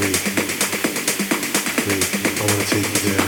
I wanna take you there.